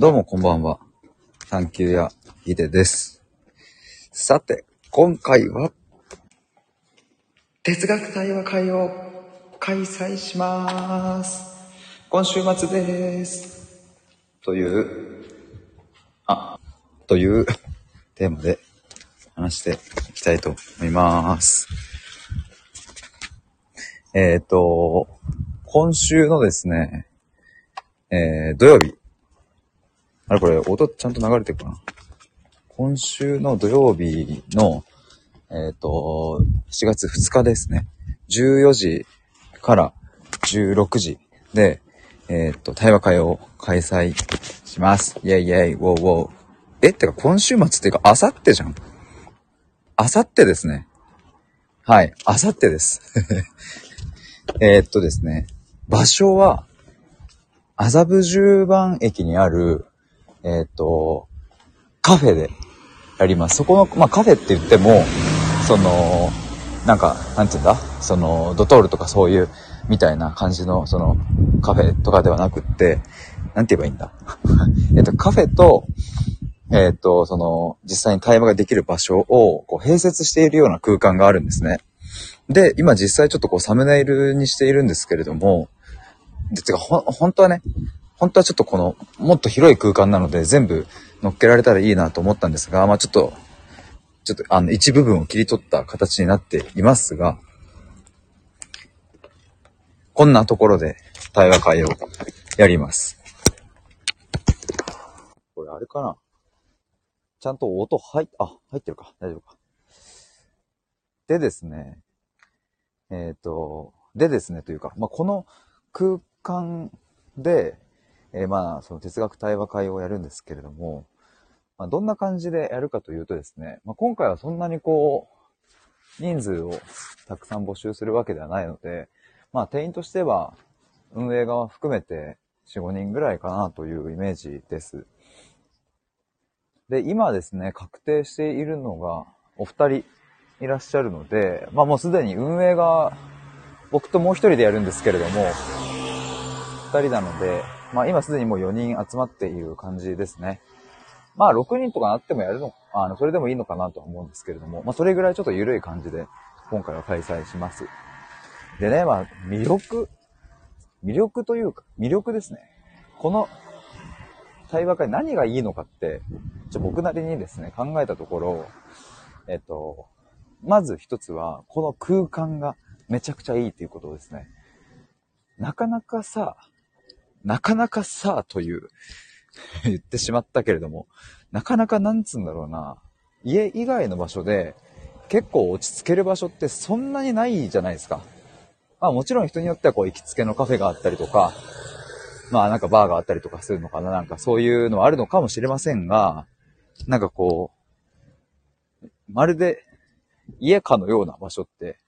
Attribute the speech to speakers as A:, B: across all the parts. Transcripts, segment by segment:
A: どうもこんばんは。サンキューやヒデです。さて、今回は、哲学対話会を開催します。今週末です。という、あ、というテーマで話していきたいと思います。えっ、と、今週のですね、えー、土曜日、あれこれ、音ちゃんと流れてるかな？今週の土曜日の、えっ、と、7月2日ですね。14時から16時で、えっ、と、対話会を開催します。イェイイェイ、ウォーウォー。え、ってか今週末っていうか、あさってじゃん。あさってですね。はい、あさってです。えっとですね、場所は、麻布十番駅にある、えっ、と、カフェでやります。そこの、まあ、カフェって言っても、その、なんか、なんて言うんだ？その、ドトールとかそういう、みたいな感じの、その、カフェとかではなくって、なんて言えばいいんだ？えっと、カフェと、えっ、と、その、実際に対話ができる場所を、こう、併設しているような空間があるんですね。で、今実際ちょっとこう、サムネイルにしているんですけれども、で、てか、ほ、本当はね、本当はちょっとこの、もっと広い空間なので全部乗っけられたらいいなと思ったんですが、まあちょっと、ちょっとあの一部分を切り取った形になっていますが、こんなところで対話会をやります。これあれかな？ちゃんと音入っ、あ、入ってるか。大丈夫か。でですね、えっ、と、でですね、というか、まあ、この空間で、えーまあ、その哲学対話会をやるんですけれども、まあ、どんな感じでやるかというとですね、まあ、今回はそんなにこう、人数をたくさん募集するわけではないので、まあ、定員としては、運営側含めて4、5人ぐらいかなというイメージです。で、今ですね、確定しているのがお二人いらっしゃるので、まあもうすでに運営が僕ともう一人でやるんですけれども、二人なので、まあ今すでにもう4人集まっている感じですね。まあ6人とかなってもやるの、あの、それでもいいのかなとは思うんですけれども、まあそれぐらいちょっと緩い感じで今回は開催します。でね、まあ魅力、魅力というか、魅力ですね。この対話会何がいいのかって、ちょ僕なりにですね、考えたところ、えっと、まず一つは、この空間がめちゃくちゃいいっていうことですね。なかなかさ、なかなかさあ、という 言ってしまったけれども、なかなかなんつうんだろうな、家以外の場所で結構落ち着ける場所ってそんなにないじゃないですか。まあもちろん人によってはこう行きつけのカフェがあったりとか、まあなんかバーがあったりとかするのかななんかそういうのはあるのかもしれませんが、なんかこう、まるで家かのような場所って、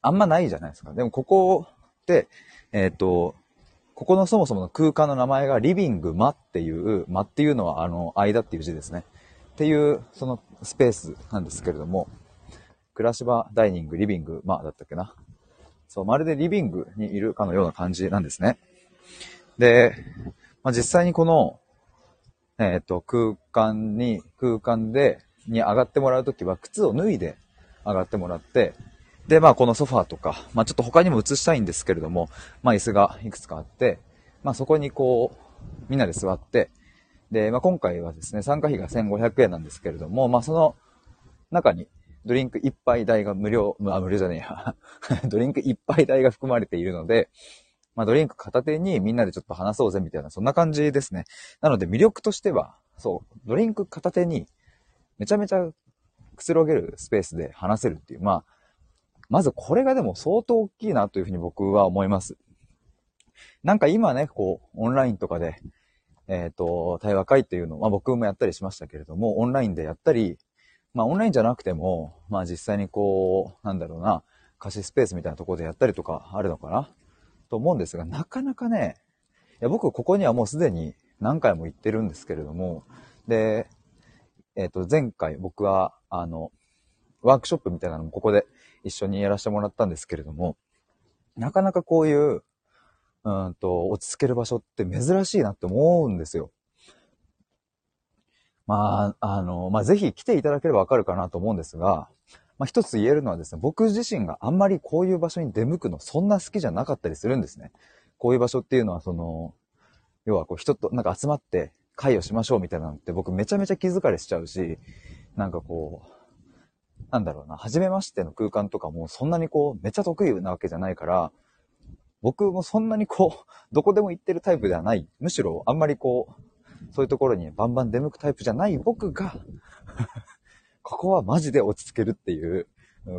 A: あんまないじゃないですか。でもここって、えっ、と、ここのそもそもの空間の名前がリビング間っていう、間っていうのはあの、間っていう字ですね。っていう、そのスペースなんですけれども、暮らし場、ダイニング、リビング、間だったっけな。そう、まるでリビングにいるかのような感じなんですね。で、まあ、実際にこの、えっ、と、空間に、空間で、に上がってもらうときは、靴を脱いで上がってもらって、で、まあ、このソファーとか、まあ、ちょっと他にも映したいんですけれども、まあ、椅子がいくつかあって、まあ、そこにこう、みんなで座って、で、まあ、今回はですね、参加費が1500円なんですけれども、まあ、その中に、ドリンク一杯代が無料、まあ、無料じゃねえや。ドリンク一杯代が含まれているので、まあ、ドリンク片手にみんなでちょっと話そうぜみたいな、そんな感じですね。なので魅力としては、そう、ドリンク片手にめちゃめちゃくつろげるスペースで話せるっていう、まあ、まずこれがでも相当大きいなというふうに僕は思います。なんか今ね、こう、オンラインとかで、えっ、と、対話会っていうのを、まあ僕もやったりしましたけれども、オンラインでやったり、まあオンラインじゃなくても、まあ実際にこう、なんだろうな、貸しスペースみたいなところでやったりとかあるのかなと思うんですが、なかなかね、いや僕ここにはもうすでに何回も行ってるんですけれども、で、えっ、と、前回僕は、あの、ワークショップみたいなのもここで一緒にやらせてもらったんですけれども、なかなかこういう、うんと、落ち着ける場所って珍しいなって思うんですよ。まあ、あの、まあ、ぜひ来ていただければわかるかなと思うんですが、まあ、一つ言えるのはですね、僕自身があんまりこういう場所に出向くのそんな好きじゃなかったりするんですね。こういう場所っていうのは、その、要はこう人となんか集まって会をしましょうみたいなのって僕めちゃめちゃ気疲れしちゃうし、なんかこう、なんだろうな、初めましての空間とかもそんなにこう、めっちゃ得意なわけじゃないから、僕もそんなにこう、どこでも行ってるタイプではない。むしろあんまりこう、そういうところにバンバン出向くタイプじゃない。僕が ここはマジで落ち着けるっていう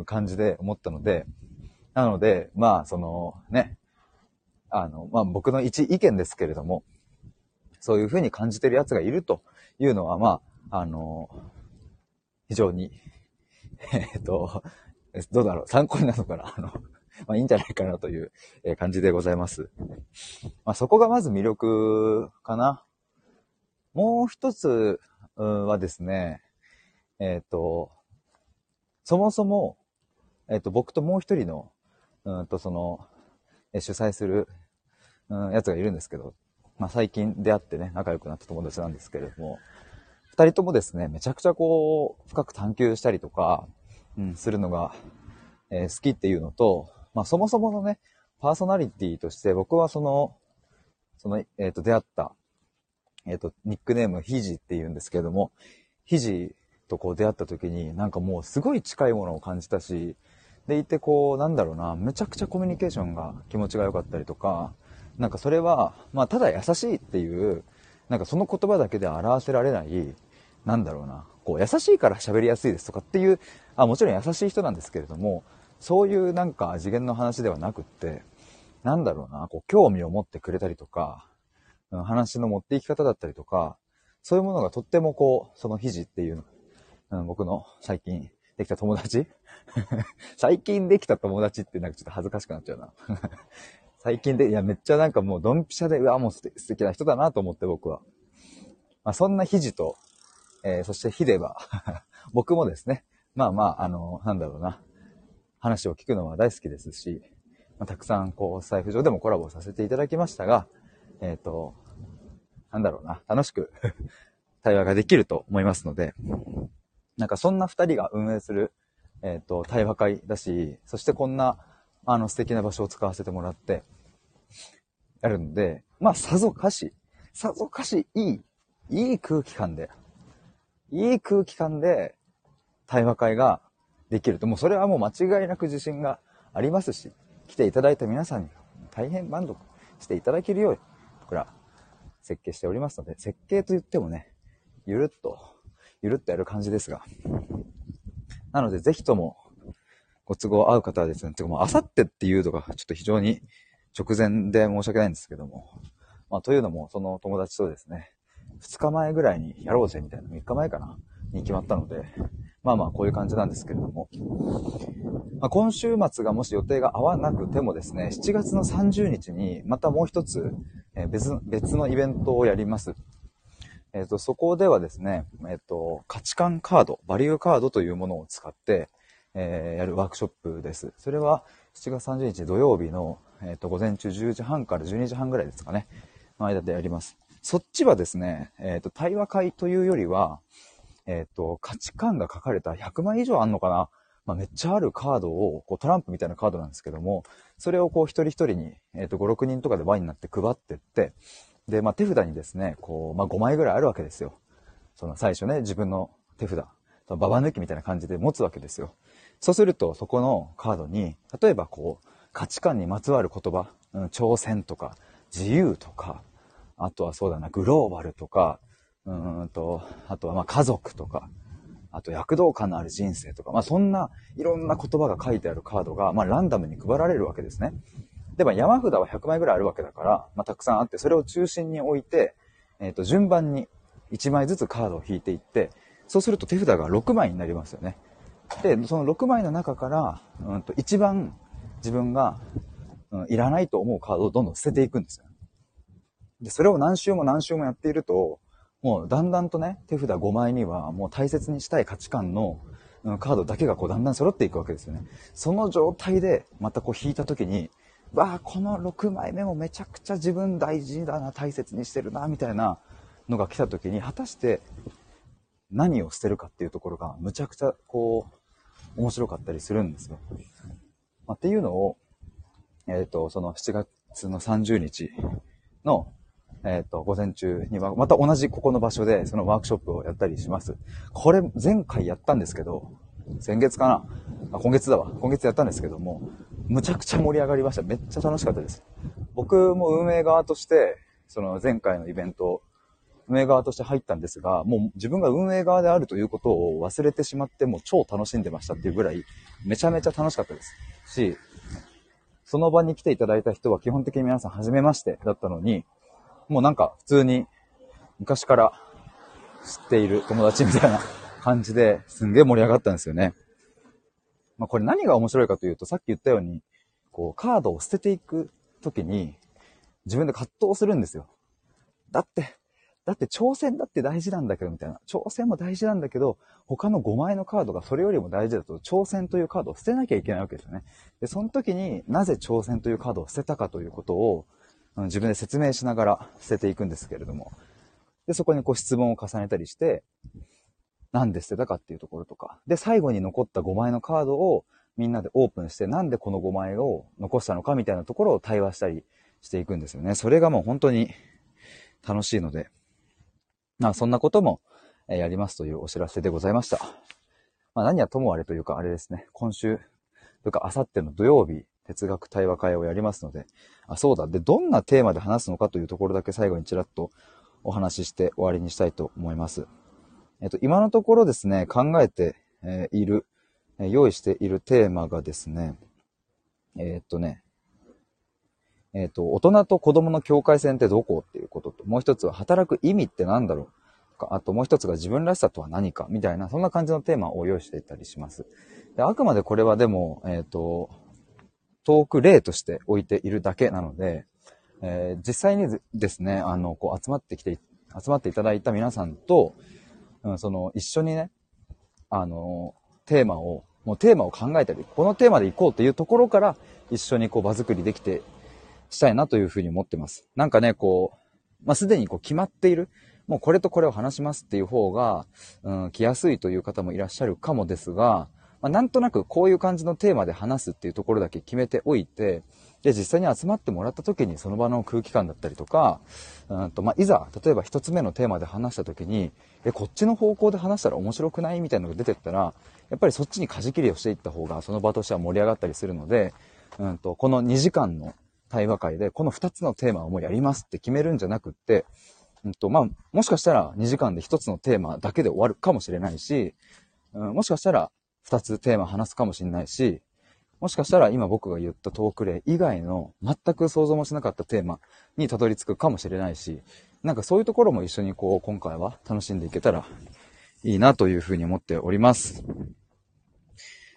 A: 感じで思ったので、なので、まあ、そのね、あの、まあ僕の一意見ですけれども、そういうふうに感じてる奴がいるというのは、まあ、あの、非常に、えっと、どうだろう、参考になるのかな？あの、まあいいんじゃないかなという感じでございます。まあそこがまず魅力かな。もう一つはですね、えっ、と、そもそも、えっ、と、僕ともう一人の、うんと、その、主催する、うん、やつがいるんですけど、まあ、最近出会ってね、仲良くなった友達なんですけれども、二人ともですね、めちゃくちゃこう、深く探求したりとか、うん、するのが、えー、好きっていうのと、まあ、そもそものね、パーソナリティとして僕はその、その、えっ、ー、と、出会った、えっ、ー、と、ニックネーム、ひじって言うんですけども、ひじとこう出会った時に、なんかもうすごい近いものを感じたし、でいてこう、なんだろうな、めちゃくちゃコミュニケーションが気持ちが良かったりとか、なんかそれは、まあただ優しいっていう、なんかその言葉だけで表せられない、なんだろうな、こう優しいから喋りやすいですとかっていう、あ、もちろん優しい人なんですけれども、そういうなんか次元の話ではなくって、なんだろうな、こう興味を持ってくれたりとか、話の持っていき方だったりとか、そういうものがとってもこう、その肘っていううん、僕の最近できた友達。最近できた友達ってなんかちょっと恥ずかしくなっちゃうな。最近で、いや、めっちゃなんかもうドンピシャで、うわ、もう素敵な人だなと思って僕は。まあ、そんなひじと、えー、そしてひでは 僕もですね、まあまあ、あの、なんだろうな、話を聞くのは大好きですし、まあ、たくさんこう、財布上でもコラボさせていただきましたが、えっ、ー、と、なんだろうな、楽しく 対話ができると思いますので、なんかそんな二人が運営する、えっ、ー、と、対話会だし、そしてこんな、あの、素敵な場所を使わせてもらって、やるんで、まあ、さぞかし、さぞかし、いい、いい空気感で、いい空気感で、対話会ができると、もうそれはもう間違いなく自信がありますし、来ていただいた皆さんに大変満足していただけるように、僕ら設計しておりますので、設計と言ってもね、ゆるっとゆるっとやる感じですが。なので、ぜひとも、ご都合合う方はですね、てかもう、あさってっていうのが、ちょっと非常に直前で申し訳ないんですけども。まあ、というのも、その友達とですね、2日前ぐらいにやろうぜみたいな、3日前かなに決まったので、まあまあ、こういう感じなんですけれども。まあ、今週末がもし予定が合わなくてもですね、7月の30日にまたもう一つ、え別、別のイベントをやります。えっ、ー、と、そこではですね、えっ、ー、と、価値観カード、バリューカードというものを使って、えー、やるワークショップです。それは7月30日土曜日の、えっ、と、午前中10時半から12時半ぐらいですかね、の間でやります。そっちはですね、えっ、と、対話会というよりは、えっ、と、価値観が書かれた100枚以上あんのかなまあ、めっちゃあるカードを、こうトランプみたいなカードなんですけども、それをこう一人一人に、えっ、と、5、6人とかで輪になって配ってって、で、まあ、手札にですね、こう、まあ、5枚ぐらいあるわけですよ。その最初ね、自分の手札、ババ抜きみたいな感じで持つわけですよ。そうすると、そこのカードに、例えばこう、価値観にまつわる言葉、うん、挑戦とか、自由とか、あとはそうだな、グローバルとか、うんと、あとはまあ家族とか、あと躍動感のある人生とか、まあそんないろんな言葉が書いてあるカードが、まあランダムに配られるわけですね。でも山札は100枚ぐらいあるわけだから、まあ、たくさんあって、それを中心に置いて、えっ、ー、と、順番に1枚ずつカードを引いていって、そうすると手札が6枚になりますよね。で、その6枚の中から、うんと、一番自分が、うん、いらないと思うカードをどんどん捨てていくんですよ。で、それを何周も何周もやっていると、もうだんだんとね、手札5枚にはもう大切にしたい価値観の、カードだけがこうだんだん揃っていくわけですよね。その状態でまたこう引いた時に、わあ、この6枚目もめちゃくちゃ自分大事だな、大切にしてるな、みたいなのが来た時に、果たして何を捨てるかっていうところが、むちゃくちゃこう、面白かったりするんですよ。まあ、っていうのを、えっ、ー、と、その7月の30日の、えっ、ー、と、午前中には、また同じここの場所で、そのワークショップをやったりします。これ、前回やったんですけど、先月かな？あ、今月だわ。今月やったんですけども、むちゃくちゃ盛り上がりました。めっちゃ楽しかったです。僕も運営側として、その前回のイベント、運営側として入ったんですが、もう自分が運営側であるということを忘れてしまって、もう超楽しんでましたっていうぐらい、めちゃめちゃ楽しかったです。し、その場に来ていただいた人は基本的に皆さん初めましてだったのに、もうなんか普通に昔から知っている友達みたいな感じですんげえ盛り上がったんですよね。まあこれ何が面白いかというと、さっき言ったように、こうカードを捨てていくときに自分で葛藤するんですよ。だって、だって挑戦だって大事なんだけど、みたいな。挑戦も大事なんだけど、他の5枚のカードがそれよりも大事だと、挑戦というカードを捨てなきゃいけないわけですよね。で、その時になぜ挑戦というカードを捨てたかということを、自分で説明しながら捨てていくんですけれども。で、そこにこう質問を重ねたりして、なんで捨てたかっていうところとか。で、最後に残った5枚のカードをみんなでオープンして、なんでこの5枚を残したのかみたいなところを対話したりしていくんですよね。それがもう本当に楽しいので、まあ、そんなことも、やりますというお知らせでございました。まあ、何はともあれというか、あれですね。今週、というか、あさっての土曜日、哲学対話会をやりますので、あ、そうだ。で、どんなテーマで話すのかというところだけ最後にちらっとお話しして終わりにしたいと思います。えっと、今のところですね、考えて、いる、え用意しているテーマがですね、えー、っとね、えっ、と、大人と子供の境界線ってどこっていうことと、もう一つは働く意味って何だろうか、あともう一つが自分らしさとは何かみたいな、そんな感じのテーマを用意していたりします。であくまでこれはでも、えっ、と、トーク例として置いているだけなので、えー、実際にですね、あの、こう集まってきて、集まっていただいた皆さんと、うん、その、一緒にね、あの、テーマを、もうテーマを考えたり、このテーマで行こうというところから、一緒にこう場作りできてしたいなというふうに思ってます。なんかね、こう、まあ、すでにこう決まっている、もうこれとこれを話しますっていう方が、うん、来やすいという方もいらっしゃるかもですが、まあ、なんとなくこういう感じのテーマで話すっていうところだけ決めておいて、で、実際に集まってもらった時にその場の空気感だったりとか、うんと、まあ、いざ、例えば一つ目のテーマで話した時に、え、こっちの方向で話したら面白くない？みたいなのが出てったら、やっぱりそっちに舵切りをしていった方が、その場としては盛り上がったりするので、うんと、この2時間の対話会で、この2つのテーマをもうやりますって決めるんじゃなくって、うんと、まあ、もしかしたら2時間で1つのテーマだけで終わるかもしれないし、うん、もしかしたら2つテーマ話すかもしれないし、もしかしたら今僕が言ったトーク例以外の全く想像もしなかったテーマにたどり着くかもしれないし、なんかそういうところも一緒にこう今回は楽しんでいけたらいいなというふうに思っております。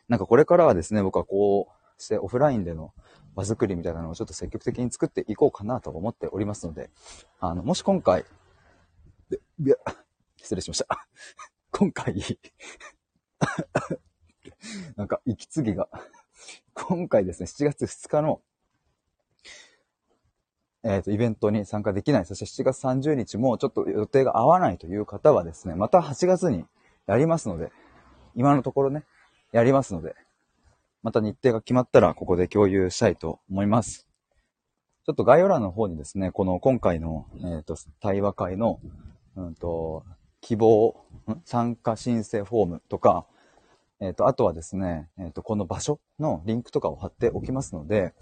A: なんかこれからはですね、僕はこうしてオフラインでの場作りみたいなのをちょっと積極的に作っていこうかなと思っておりますので、あの、もし今回、失礼しました。今回 なんか息継ぎが。今回ですね、7月2日の、えっ、ー、と、イベントに参加できない、そして7月30日もちょっと予定が合わないという方はですね、また8月にやりますので、今のところね、やりますので、また日程が決まったらここで共有したいと思います。ちょっと概要欄の方にですね、この今回の、えっ、ー、と、対話会の、うんと、希望、参加申請フォームとか、えっ、ー、と、あとはですね、えっ、ー、と、この場所のリンクとかを貼っておきますので、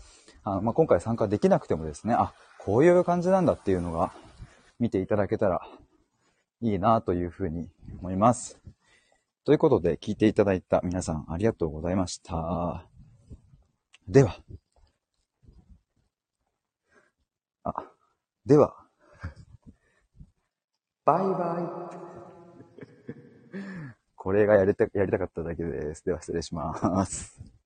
A: あまあ、今回参加できなくてもですね、あ、こういう感じなんだっていうのが見ていただけたらいいなというふうに思います。ということで、聞いていただいた皆さんありがとうございました。では、あ、では、バイバイ。これがやりた、やりたかっただけです。では失礼します。